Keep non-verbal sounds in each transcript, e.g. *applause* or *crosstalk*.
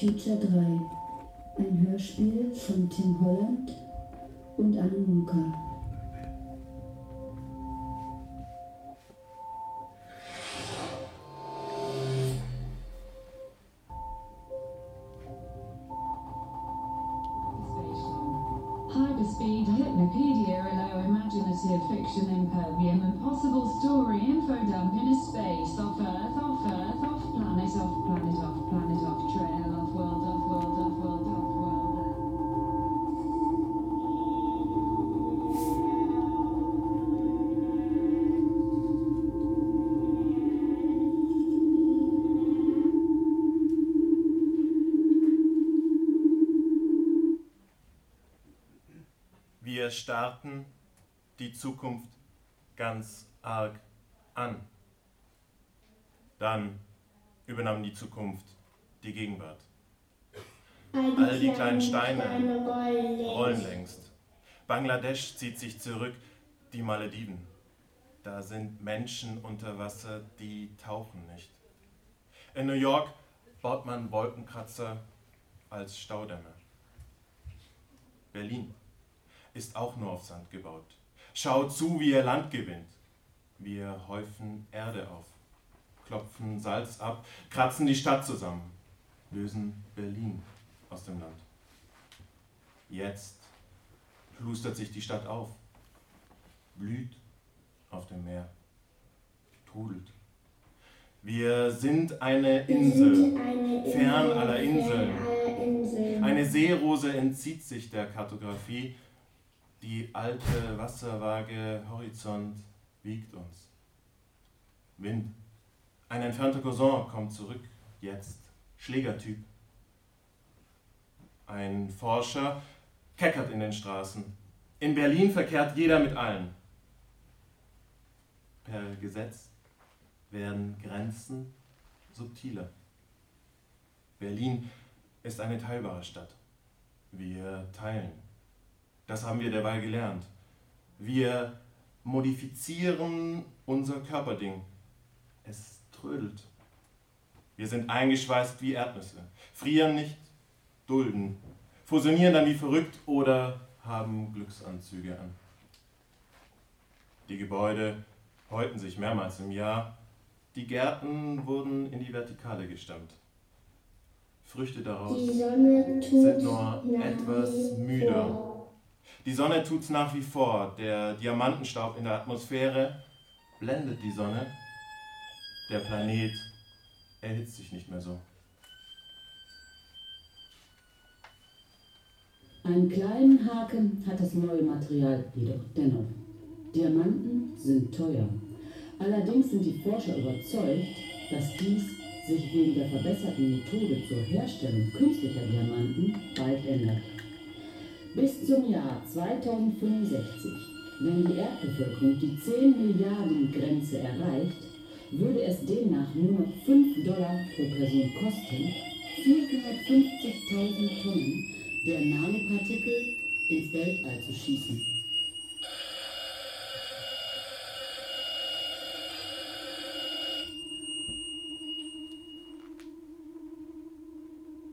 Future 3. Ein Hörspiel von Tim Holland und Anne Munker. Wir starrten die Zukunft ganz arg an. Dann übernahm die Zukunft die Gegenwart. All die kleinen Steine rollen längst. Bangladesch zieht sich zurück, die Malediven. Da sind Menschen unter Wasser, die tauchen nicht. In New York baut man Wolkenkratzer als Staudämme. Berlin ist auch nur auf Sand gebaut. Schaut zu, wie ihr Land gewinnt. Wir häufen Erde auf, klopfen Salz ab, kratzen die Stadt zusammen, lösen Berlin aus dem Land. Jetzt plustert sich die Stadt auf, blüht auf dem Meer, trudelt. Wir sind eine Insel, fern aller Inseln. Eine Seerose entzieht sich der Kartografie. Die alte Wasserwaage Horizont wiegt uns. Wind. Ein entfernter Cousin kommt zurück, jetzt Schlägertyp. Ein Forscher keckert in den Straßen. In Berlin verkehrt jeder mit allen. Per Gesetz werden Grenzen subtiler. Berlin ist eine teilbare Stadt. Wir teilen. Das haben wir derweil gelernt. Wir modifizieren unser Körperding. Es trödelt. Wir sind eingeschweißt wie Erdnüsse, frieren nicht, dulden, fusionieren dann wie verrückt oder haben Glücksanzüge an. Die Gebäude häuten sich mehrmals im Jahr, die Gärten wurden in die Vertikale gestammt. Früchte daraus sind nur etwas müder. Die Sonne tut's nach wie vor. Der Diamantenstaub in der Atmosphäre blendet die Sonne. Der Planet erhitzt sich nicht mehr so. Einen kleinen Haken hat das neue Material jedoch dennoch. Diamanten sind teuer. Allerdings sind die Forscher überzeugt, dass dies sich wegen der verbesserten Methode zur Herstellung künstlicher Diamanten bald ändert. Bis zum Jahr 2065, wenn die Erdbevölkerung die 10 Milliarden Grenze erreicht, würde es demnach nur noch 5 Dollar pro Person kosten, 450.000 Tonnen der Nanopartikel ins Weltall zu schießen.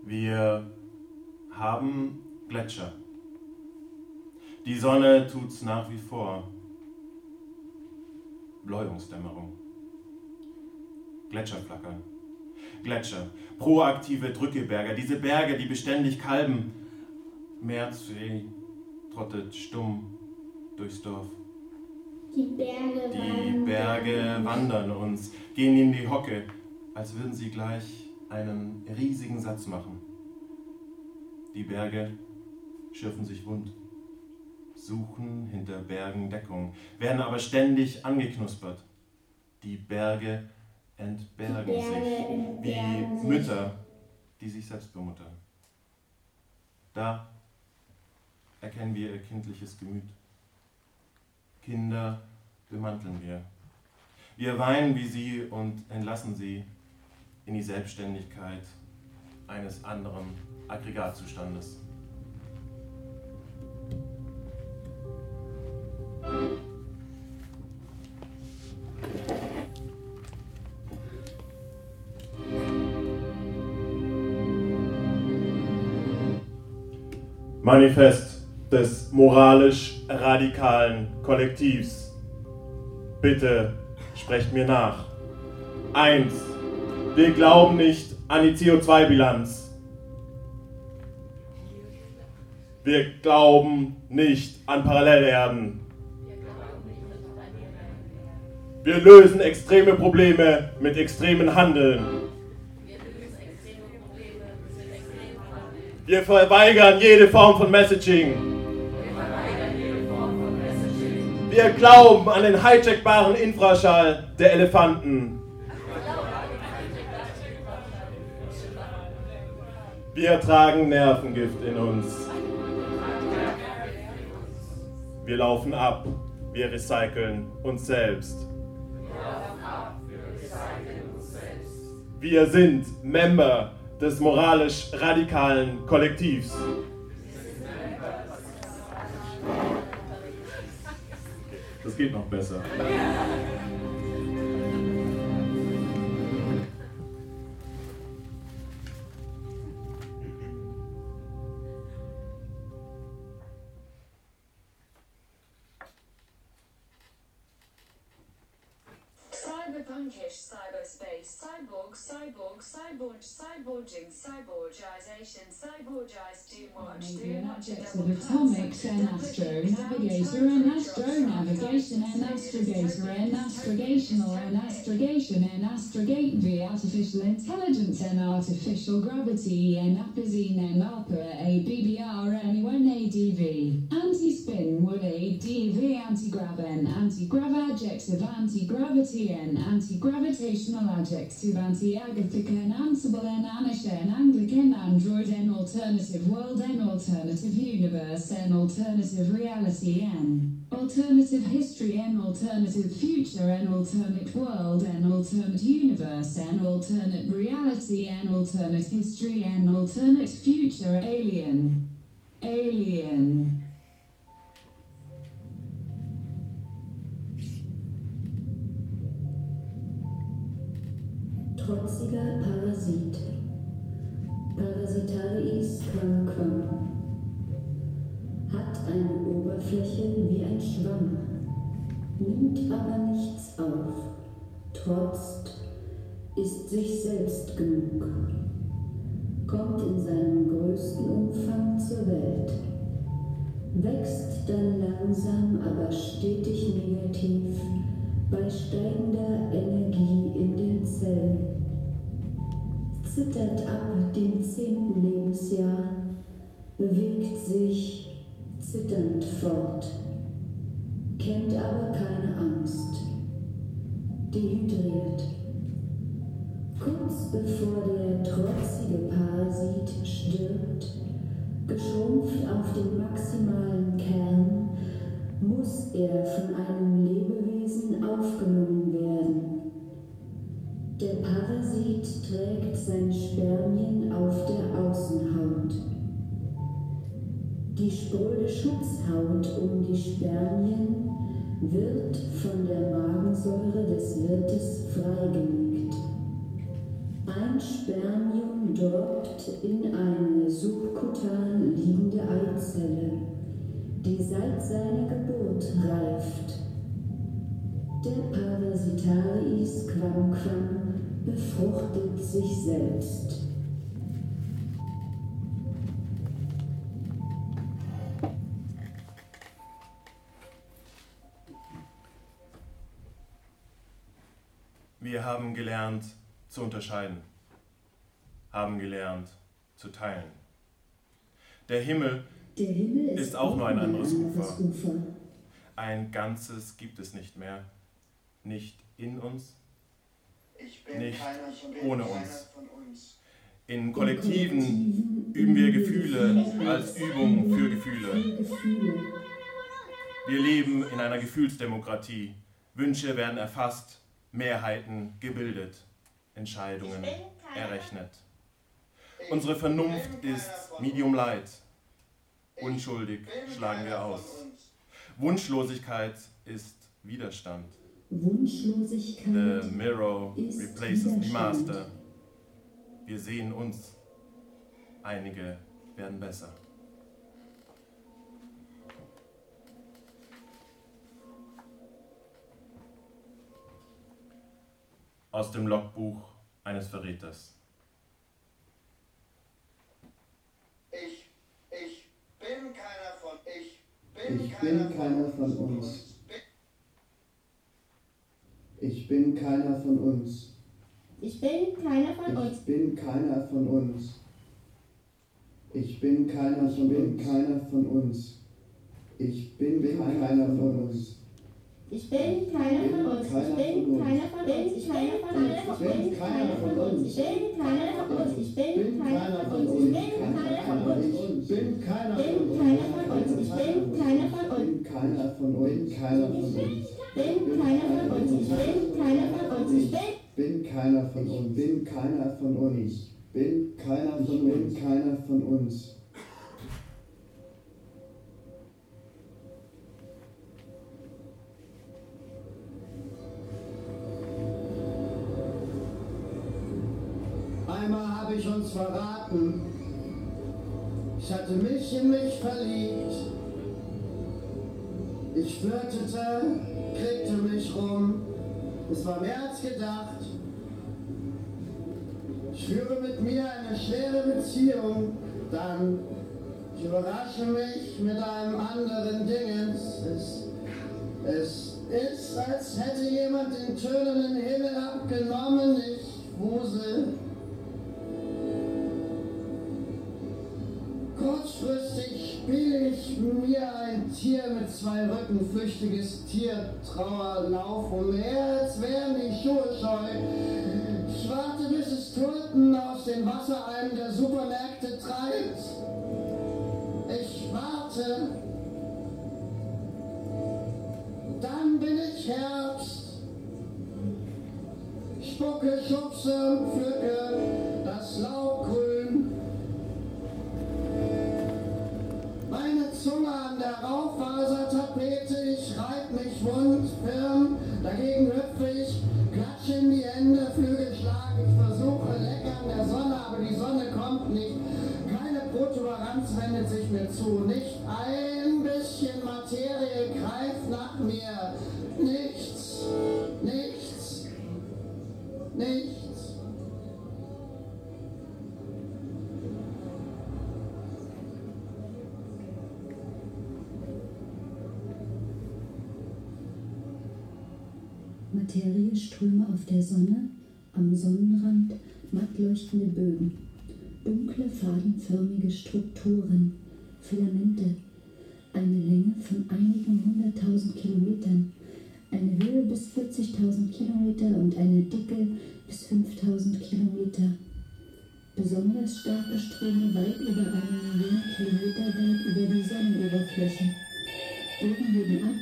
Wir haben Gletscher. Die Sonne tut's nach wie vor. Bläuungsdämmerung. Gletscher flackern. Gletscher. Proaktive Drückeberger. Diese Berge, die beständig kalben. Märzfee trottet stumm durchs Dorf. Die Berge Die wandern. Berge wandern uns, gehen in die Hocke, als würden sie gleich einen riesigen Satz machen. Die Berge schürfen sich wund, suchen hinter Bergen Deckung, werden aber ständig angeknuspert. Die Berge entbergen Die Berge sich entbergen wie sich. Mütter, die sich selbst bemuttern. Da erkennen wir ihr kindliches Gemüt. Kinder bemanteln wir. Wir weinen wie sie und entlassen sie in die Selbstständigkeit eines anderen Aggregatzustandes. Manifest des moralisch radikalen Kollektivs. Bitte sprecht mir nach. 1. Wir glauben nicht an die CO2-Bilanz. Wir glauben nicht an Parallelerden. Wir lösen extreme Probleme mit extremen Handeln. Wir verweigern jede Form von Messaging. Wir glauben an den hijackbaren Infraschall der Elefanten. Wir tragen Nervengift in uns. Wir laufen ab. Wir recyceln uns selbst. Wir sind Member des moralisch radikalen Kollektivs. Das geht noch besser. Cyberpunkish cyberspace, cyborg, cyborg, cyborg, cyborging, cyborgization, cyborgize, do watch, do watch, Objects of atomics and astro navigator and astro navigation and astrogator and astrogational and astrogation and astrogate v artificial intelligence and artificial gravity and apazine and opera a BBR and ADV anti-spin would ADV anti-grav and anti-grav adjective anti-gravity and anti-gravitational adjective anti-agathic and ansible and anish anglican android and alternative world and alternative universe and alternative reality and alternative history and alternative future and alternate world and alternate universe and alternate reality and alternate history and alternate future alien alien Trotziger Parasit. Parasitaris quam quam. Hat eine Oberfläche wie ein Schwamm, nimmt aber nichts auf, trotzt, ist sich selbst genug, kommt in seinem größten Umfang zur Welt, wächst dann langsam, aber stetig negativ bei steigender Energie in den Zellen zittert ab dem zehnten Lebensjahr, bewegt sich zitternd fort, kennt aber keine Angst, dehydriert. Kurz bevor der trotzige Parasit stirbt, geschrumpft auf den maximalen Kern, muss er von trägt sein Spermien auf der Außenhaut. Die spröde Schutzhaut um die Spermien wird von der Magensäure des Wirtes freigelegt. Ein Spermium droppt in eine subkutan liegende Eizelle, die seit seiner Geburt reift. Der Parasitaris quam quam befruchtet sich selbst. Wir haben gelernt zu unterscheiden, haben gelernt zu teilen. Der Himmel Der Himmel ist, Ist auch nur ein anderes anderes Ufer. Ein Ganzes gibt es nicht mehr. Nicht in uns, Nicht ohne uns. in Kollektiven üben wir Gefühle als Übung für Gefühle. Wir leben in einer Gefühlsdemokratie. Wünsche werden erfasst, Mehrheiten gebildet, Entscheidungen errechnet. Unsere Vernunft ist Medium. Light. Unschuldig schlagen wir aus. uns. Wunschlosigkeit ist Widerstand. Wunschlosigkeit The mirror replaces the master. Wir sehen uns. Einige werden besser. Aus dem Logbuch eines Verräters. Ich, ich bin keiner von, ich bin, ich keiner, bin keiner von uns. Ich bin keiner von uns. Ich bin keiner von uns. Ich bin keiner von uns. Ich bin keiner von bin keiner von uns. Ich bin keiner von uns. Ich bin keiner von uns. Ich bin keiner von uns. Ich bin keiner von uns. Ich bin keiner von uns. Ich bin keiner von uns. Ich bin keiner von uns. Ich bin keiner von uns. Ich bin keiner bin keiner von uns. Ich bin keiner von uns. bin keiner von uns. Keiner von uns. Bin keiner von uns. Ich bin keiner von uns. Ich bin bin keiner von uns. Bin keiner von uns. Bin keiner von uns. Bin keiner von uns. Einmal habe ich uns verraten. Ich hatte mich in mich verliebt. Ich flirtete, kriegte mich rum. Es war mehr als gedacht. Ich führe mit mir eine schwere Beziehung. Dann, ich überrasche mich mit einem anderen Dingens. Es, es ist, als hätte jemand den tönenden Himmel abgenommen. Ich wusel. Kurzfristig spiele ich mir ein Tier mit zwei Rücken, flüchtiges Tier, Trauer, Lauf umher, als wären die Schuhe scheu. Ich warte, bis es Tulpen aus den Wassereimen der Supermärkte treibt. Ich warte. Dann bin ich Herbst. Spucke, schubse und Raufasertapete, ich reib mich wund, firm, dagegen hüpfe ich, klatsche in die Hände, Flügelschlag, ich versuche lecker an der Sonne, aber die Sonne kommt nicht. Keine Protuberanz wendet sich mir zu, nicht ein bisschen Materie greift nach mir. Nichts, Materieströme auf der Sonne, am Sonnenrand matt leuchtende Bögen, dunkle, fadenförmige Strukturen, Filamente, eine Länge von einigen hunderttausend Kilometern, eine Höhe bis 40.000 Kilometer und eine Dicke bis 5.000 Kilometer. Besonders starke Ströme weit über eine Million Kilometer weit über die Sonnenoberfläche. Bögen heben ab,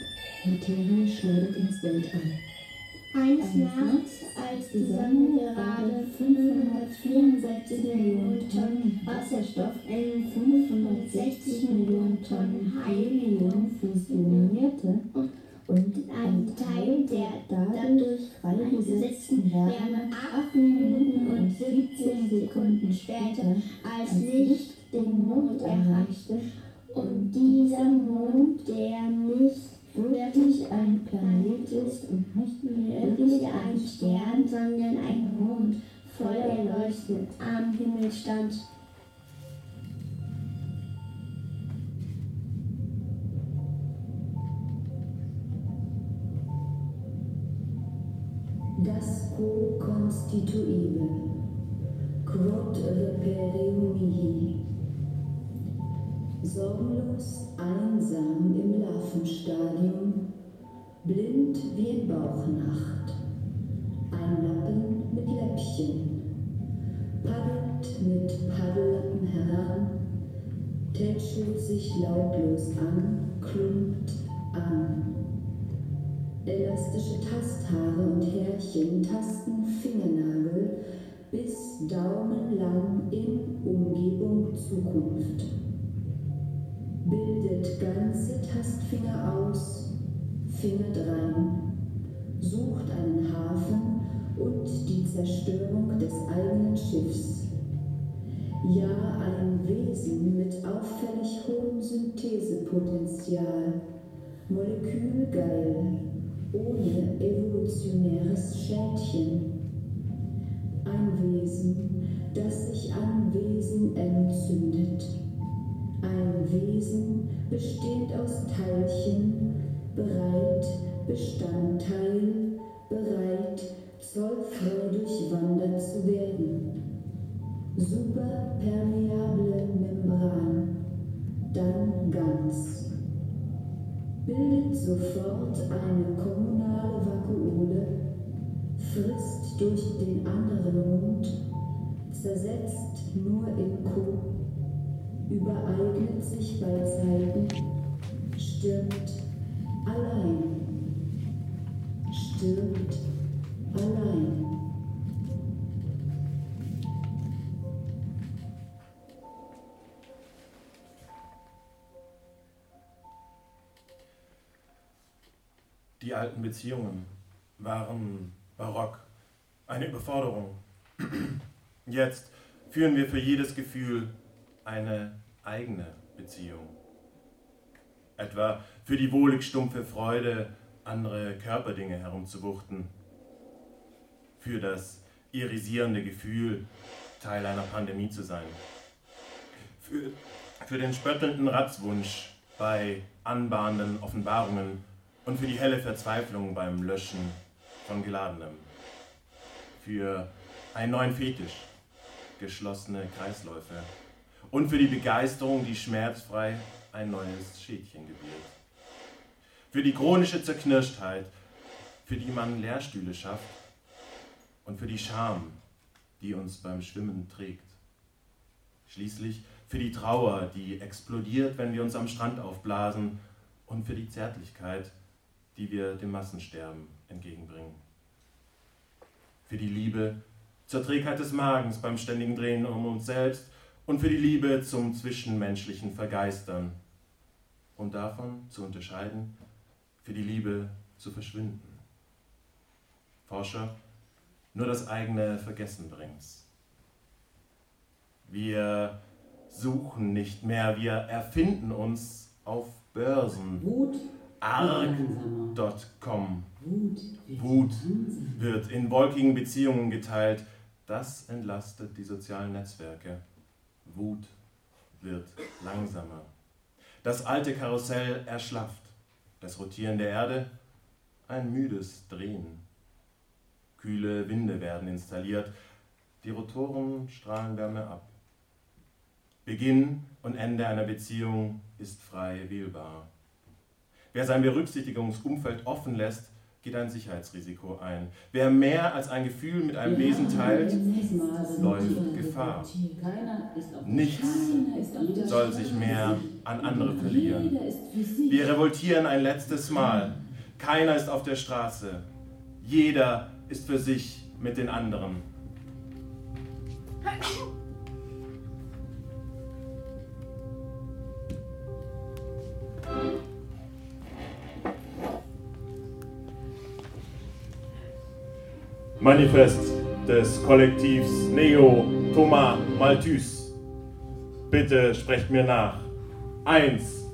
Materie schleudert ins Weltall. Eines Nachts, als die Sonne gerade 564 Millionen Tonnen Wasserstoff in 560 Millionen Tonnen Helium fusionierte und ein Teil der dadurch freigesetzten Wärme 8 Minuten und 17 Sekunden später als Licht den Mond erreichte. und dieser Mond, der nicht wirklich ein Planet ist und nicht wirklich ein Stern, sondern ein Mond voll erleuchtet am Himmel stand. Das Co constituible, quod repereo mihi. Sorgenlos, einsam im Larvenstadium, blind wie in Bauchnacht. Ein Lappen mit Läppchen, paddelt mit Paddellappen heran, tätschelt sich lautlos an, klumpt an. Elastische Tasthaare und Härchen tasten Fingernagel bis daumenlang in Umgebung Zukunft. Bildet ganze Tastfinger aus, Finger drein, sucht einen Hafen und die Zerstörung des eigenen Schiffs. Ja, ein Wesen mit auffällig hohem Synthesepotenzial, molekülgeil, ohne evolutionäres Schädchen. das sich an Wesen entzündet. Ein Wesen bestehend aus Teilchen, bereit, Bestandteil, bereit, zollfrei durchwandert zu werden. Superpermeable Membran, dann ganz. Bildet sofort eine kommunale Vakuole, frisst durch den anderen Mund, zersetzt nur in Co, übereignet sich bei Zeiten, stirbt allein, stirbt allein. Die alten Beziehungen waren barock, eine Überforderung. *clears throat* Jetzt führen wir für jedes Gefühl eine eigene Beziehung. Etwa für die wohlig stumpfe Freude, andere Körperdinge herumzuwuchten. Für das irisierende Gefühl, Teil einer Pandemie zu sein. Für, für den spöttelnden Ratzwunsch bei anbahnenden Offenbarungen und für die helle Verzweiflung beim Löschen von Geladenem. Für einen neuen Fetisch, geschlossene Kreisläufe und für die Begeisterung, die schmerzfrei ein neues Schädchen gebiert. Für die chronische Zerknirschtheit, für die man Lehrstühle schafft und für die Scham, die uns beim Schwimmen trägt. Schließlich für die Trauer, die explodiert, wenn wir uns am Strand aufblasen und für die Zärtlichkeit, die wir dem Massensterben entgegenbringen. Für die Liebe zur Trägheit des Magens beim ständigen Drehen um uns selbst und für die Liebe zum zwischenmenschlichen Vergeistern und davon zu unterscheiden, für die Liebe zu verschwinden. Forscher, nur das eigene Vergessen bringt's. Wir suchen nicht mehr, wir erfinden uns auf Börsen. Wut Arg.com. Wut wird in wolkigen Beziehungen geteilt. Das entlastet die sozialen Netzwerke. Wut wird langsamer. Das alte Karussell erschlafft. Das Rotieren der Erde ein müdes Drehen. Kühle Winde werden installiert. Die Rotoren strahlen Wärme ab. Beginn und Ende einer Beziehung ist frei wählbar. Wer sein Berücksichtigungsumfeld offen lässt, geht ein Sicherheitsrisiko ein. Wer mehr als ein Gefühl mit einem Wesen teilt, läuft Gefahr. Nichts soll sich mehr an andere verlieren. Wir revoltieren ein letztes Mal. Keiner ist auf der Straße. Jeder ist für sich mit den anderen. Manifest des Kollektivs Neo Thomas Malthus. Bitte sprecht mir nach. 1.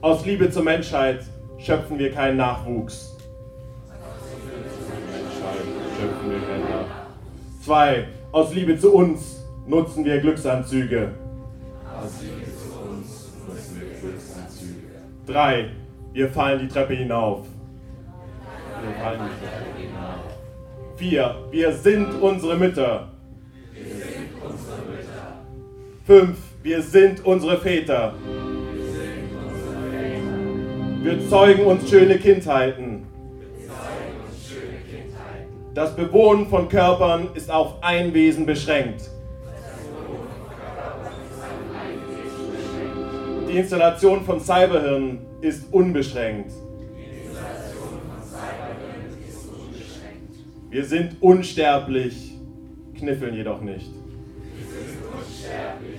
Aus Liebe zur Menschheit schöpfen wir keinen Nachwuchs. Schöpfen wir keinen Nachwuchs. 2. Aus Liebe zu uns nutzen wir Glücksanzüge. Aus Liebe zu uns nutzen wir Glücksanzüge. 3. Wir fallen die Treppe hinauf. Wir fallen die Treppe hinauf. 4. Wir sind unsere Mütter. Wir. 5. Wir sind unsere Väter. Wir zeugen uns schöne Kindheiten. Wir zeugen uns schöne Kindheiten. Das Bewohnen von Körpern ist auf ein Wesen beschränkt. Die Installation von Cyberhirn ist unbeschränkt. Wir sind unsterblich, kniffeln jedoch nicht. Wir sind unsterblich,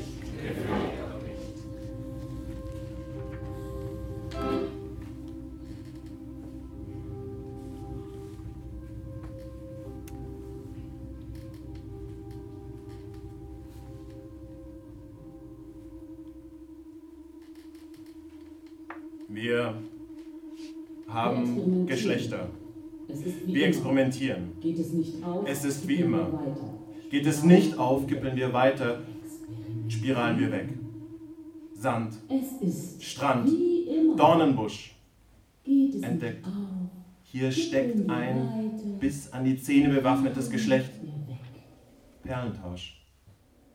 Geht es nicht auf, Es ist wie immer. Geht es nicht auf, kippeln wir weiter, spiralen wir weg. Sand, Strand. Dornenbusch. Entdeckt. Hier steckt ein bis an die Zähne bewaffnetes Geschlecht. Perlentausch.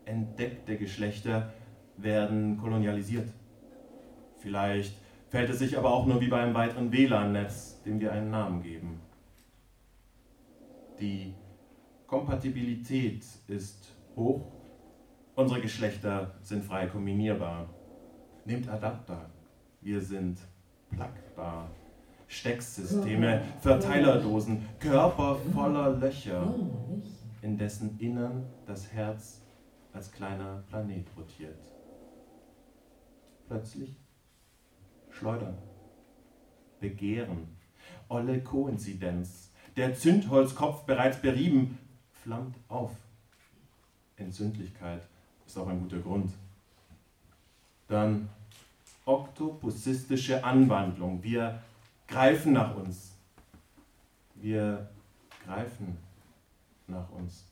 Entdeckte Geschlechter werden kolonialisiert. Vielleicht fällt es sich aber auch nur wie bei einem weiteren WLAN-Netz, dem wir einen Namen geben. Die Kompatibilität ist hoch. Unsere Geschlechter sind frei kombinierbar. Nehmt Adapter. Wir sind plugbar. Stecksysteme, Verteilerdosen, Körper voller Löcher, in dessen Innern das Herz als kleiner Planet rotiert. Plötzlich Schleudern, Begehren, olle Koinzidenz, der Zündholzkopf bereits berieben, flammt auf. Entzündlichkeit ist auch ein guter Grund. Dann oktopusistische Anwandlung. Wir greifen nach uns. Wir greifen nach uns.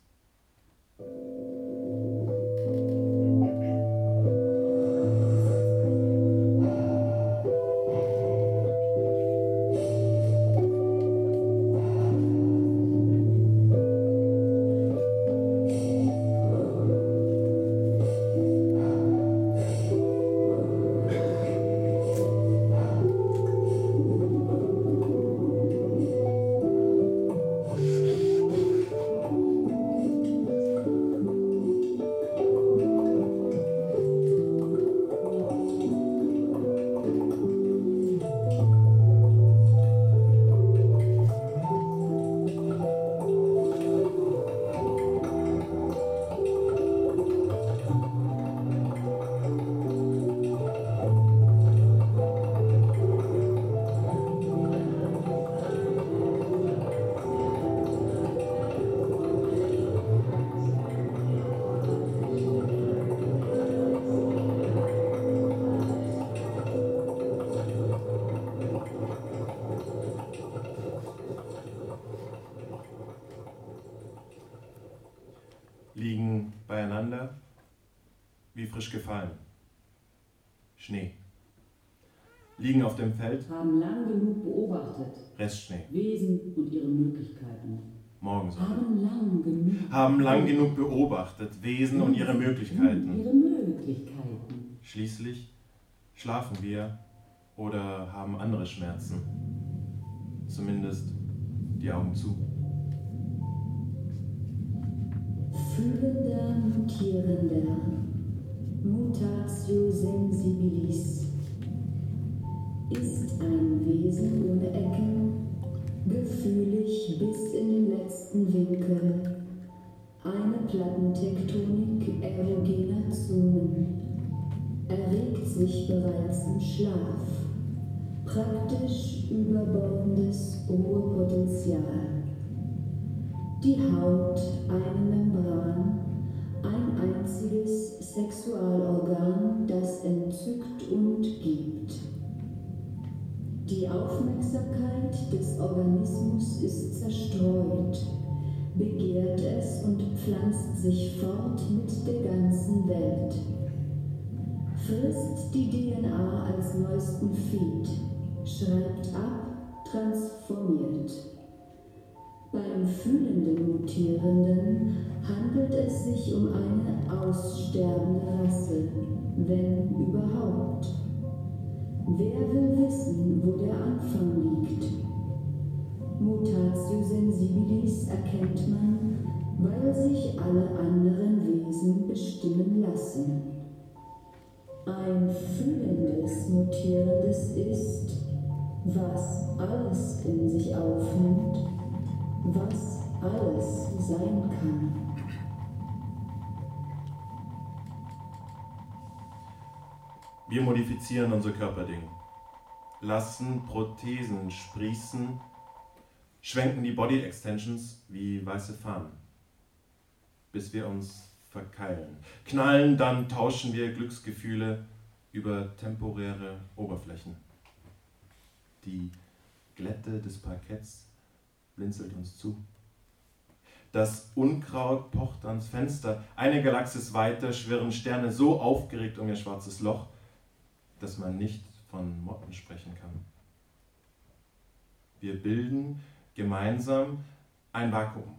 Frisch gefallen. Schnee. Liegen auf dem Feld Haben lang genug beobachtet. Restschnee. Wesen und ihre Möglichkeiten. Morgensonne. Haben lang genug. Haben lang genug beobachtet Wesen und ihre Möglichkeiten. Ihre Möglichkeiten. Schließlich schlafen wir oder haben andere Schmerzen. Zumindest die Augen zu. Fühlender, mutierender, mutatio sensibilis, ist ein Wesen ohne Ecken, gefühlig bis in den letzten Winkel, eine Plattentektonik erogener Zonen, erregt sich bereits im Schlaf, praktisch überbordendes Ruhepotenzial. Die Haut, eine Membran, ein einziges Sexualorgan, das entzückt und gibt. Die Aufmerksamkeit des Organismus ist zerstreut, begehrt es und pflanzt sich fort mit der ganzen Welt. Frisst die DNA als neuesten Feed, schreibt ab, transformiert. Beim fühlenden Mutierenden handelt es sich um eine aussterbende Rasse, wenn überhaupt. Wer will wissen, wo der Anfang liegt? Mutatio sensibilis erkennt man, weil sich alle anderen Wesen bestimmen lassen. Ein fühlendes, mutierendes ist, was alles in sich aufnimmt, was alles sein kann. Wir modifizieren unser Körperding, lassen Prothesen sprießen, schwenken die Body Extensions wie weiße Fahnen, bis wir uns verkeilen. Knallen, dann tauschen wir Glücksgefühle über temporäre Oberflächen. Die Glätte des Parketts blinzelt uns zu. Das Unkraut pocht ans Fenster. Eine Galaxis weiter schwirren Sterne so aufgeregt um ihr schwarzes Loch, dass man nicht von Motten sprechen kann. Wir bilden gemeinsam ein Vakuum,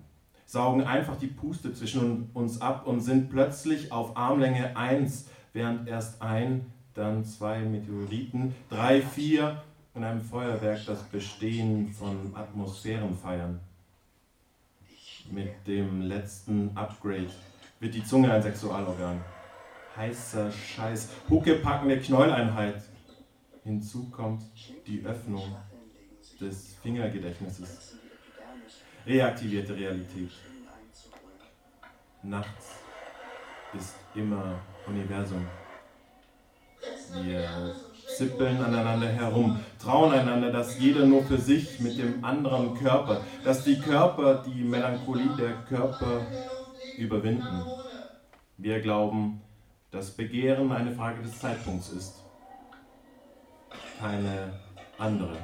saugen einfach die Puste zwischen uns ab und sind plötzlich auf Armlänge eins, während erst ein, dann zwei Meteoriten, drei, vier in einem Feuerwerk das Bestehen von Atmosphären feiern. Mit dem letzten Upgrade wird die Zunge ein Sexualorgan. Heißer Scheiß, huckepackende Knolleinheit. Hinzu kommt die Öffnung des Fingergedächtnisses. Reaktivierte Realität. Nachts ist immer Universum. Wir zippeln aneinander herum, trauen einander, dass jeder nur für sich mit dem anderen Körper, dass die Körper die Melancholie der Körper überwinden. Wir glauben, dass Begehren eine Frage des Zeitpunkts ist, keine andere.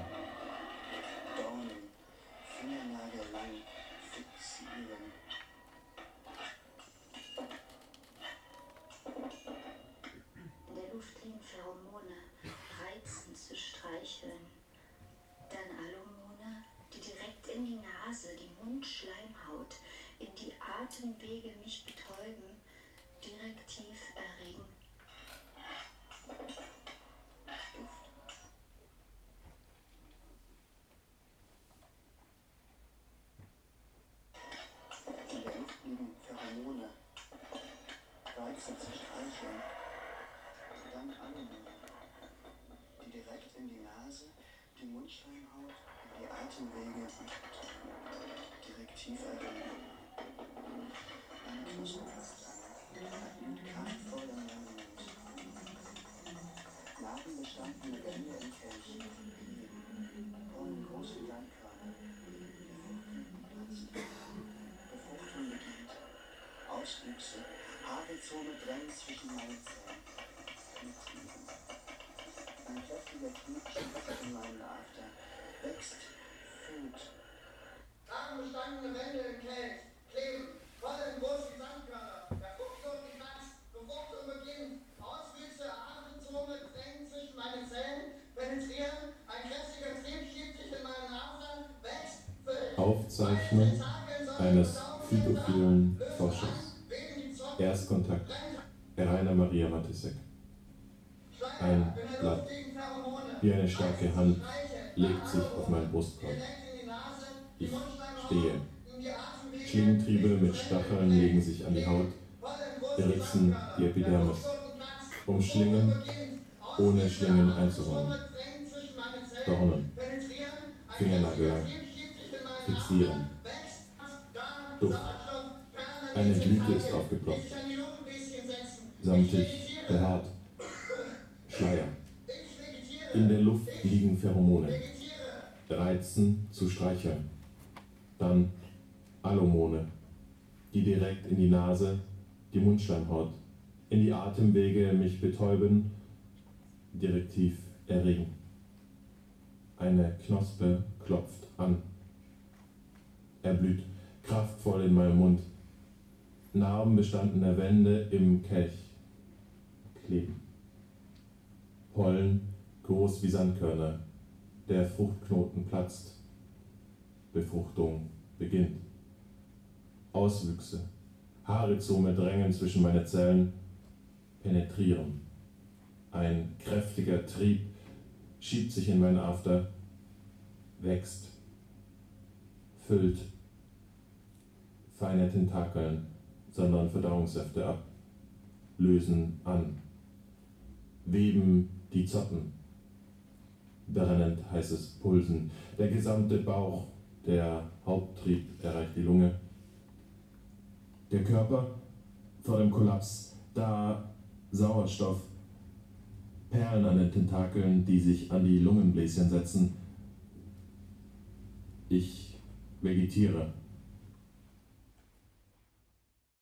Atemwege mich betäuben, direktiv erregen. Die luftigen Pheromone, Reize zu streicheln, dann Anemone, die direkt in die Nase, die Mundschleimhaut, die Atemwege direktiv erregen. Haarrhizome drängen zwischen meine Zähne. Ein kräftiger Knutschen in meinen After. Wächst, füllt. Narbenbestandene Wände im Kelch. Rainer Maria Matisek. Ein Blatt, wie eine starke Hand, legt sich auf mein Brustkorb. Ich stehe. Schlingentriebe mit Stacheln legen sich an die Haut, beritzen die Epidermis, umschlingen, ohne Schlingen einzuräumen. Dornen, Fingernagel, fixieren. Duft. Eine Blüte ist aufgeploppt. Samtig, behaart. Schleier. In der Luft liegen Pheromone. Reizen zu streicheln. Dann Alomone, die direkt in die Nase, die Mundschleimhaut, in die Atemwege mich betäuben, direktiv erregen. Eine Knospe klopft an. Er blüht kraftvoll in meinem Mund. Narben bestandene Wände im Kelch kleben. Pollen groß wie Sandkörner. Der Fruchtknoten platzt. Befruchtung beginnt. Auswüchse, Haarrhizome drängen zwischen meine Zellen, penetrieren. Ein kräftiger Trieb schiebt sich in meinen After, wächst, füllt. Feine Tentakeln sondern Verdauungssäfte ab, lösen an, weben die Zotten. Brennend heißes Pulsen. Der gesamte Bauch, der Haupttrieb erreicht die Lunge der Körper vor dem Kollaps, da Sauerstoff, Perlen an den Tentakeln, die sich an die Lungenbläschen setzen. Ich vegetiere.